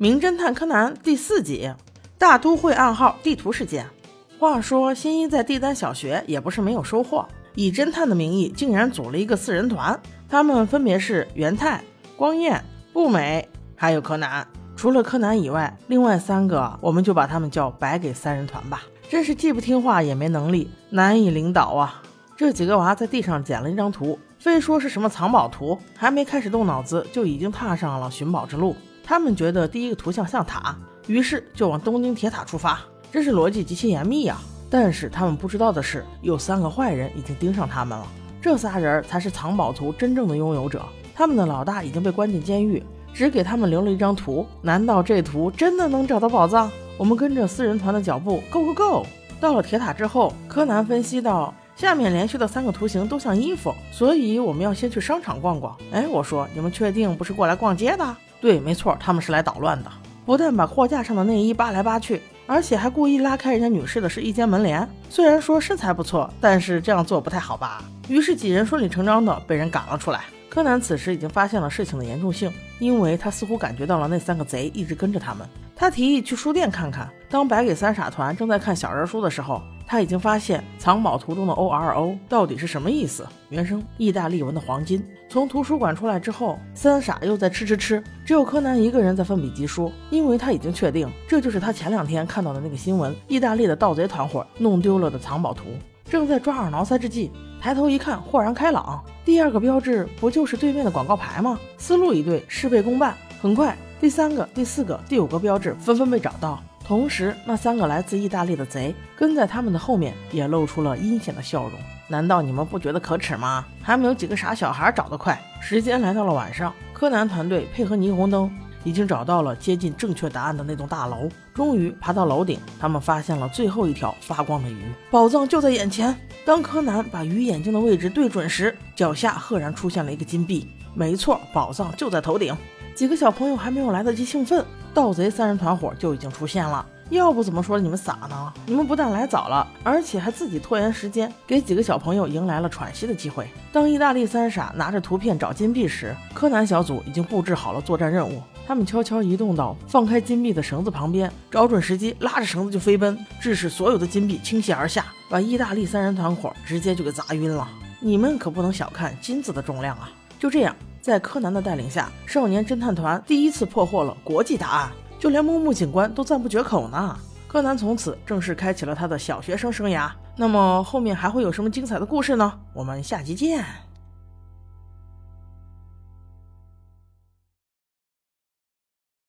名侦探柯南第四集：大都会暗号地图事件。话说，新一在帝丹小学也不是没有收获，以侦探的名义，竟然组了一个四人团。他们分别是元太、光彦、步美，还有柯南。除了柯南以外，另外三个我们就把他们叫白给三人团吧。真是既不听话也没能力，难以领导啊！这几个娃在地上捡了一张图，非说是什么藏宝图，还没开始动脑子，就已经踏上了寻宝之路。他们觉得第一个图像像塔，于是就往东京铁塔出发，真是逻辑极其严密呀。但是他们不知道的是，有三个坏人已经盯上他们了。这仨人才是藏宝图真正的拥有者。他们的老大已经被关进监狱，只给他们留了一张图。难道这图真的能找到宝藏？我们跟着四人团的脚步，Go Go Go！到了铁塔之后，柯南分析到，下面连续的三个图形都像衣服，所以我们要先去商场逛逛。哎，我说，你们确定不是过来逛街的？对，没错，他们是来捣乱的。不但把货架上的内衣扒来扒去，而且还故意拉开人家女士的是一间门帘。虽然说身材不错，但是这样做不太好吧？于是几人顺理成章的被人赶了出来。柯南此时已经发现了事情的严重性，因为他似乎感觉到了那三个贼一直跟着他们。他提议去书店看看。当白给三傻团正在看小人书的时候，他已经发现藏宝图中的 O R O 到底是什么意思。原声：意大利文的黄金。从图书馆出来之后，三傻又在吃吃吃，只有柯南一个人在奋笔疾书，因为他已经确定这就是他前两天看到的那个新闻：意大利的盗贼团伙弄丢了的藏宝图。正在抓耳挠腮之际，抬头一看，豁然开朗。第二个标志不就是对面的广告牌吗？思路一对，事倍功半。很快，第三个、第四个、第五个标志纷纷被找到。同时，那三个来自意大利的贼跟在他们的后面，也露出了阴险的笑容。难道你们不觉得可耻吗？还没有几个傻小孩找得快。时间来到了晚上，柯南团队配合霓虹灯，已经找到了接近正确答案的那栋大楼。终于爬到楼顶，他们发现了最后一条发光的鱼，宝藏就在眼前。当柯南把鱼眼睛的位置对准时，脚下赫然出现了一个金币。没错，宝藏就在头顶。几个小朋友还没有来得及兴奋。盗贼三人团伙就已经出现了，要不怎么说你们傻呢？你们不但来早了，而且还自己拖延时间，给几个小朋友迎来了喘息的机会。当意大利三傻拿着图片找金币时，柯南小组已经布置好了作战任务。他们悄悄移动到放开金币的绳子旁边，找准时机拉着绳子就飞奔，致使所有的金币倾泻而下，把意大利三人团伙直接就给砸晕了。你们可不能小看金子的重量啊！就这样。在柯南的带领下，少年侦探团第一次破获了国际大案，就连木木警官都赞不绝口呢。柯南从此正式开启了他的小学生生涯。那么后面还会有什么精彩的故事呢？我们下集见。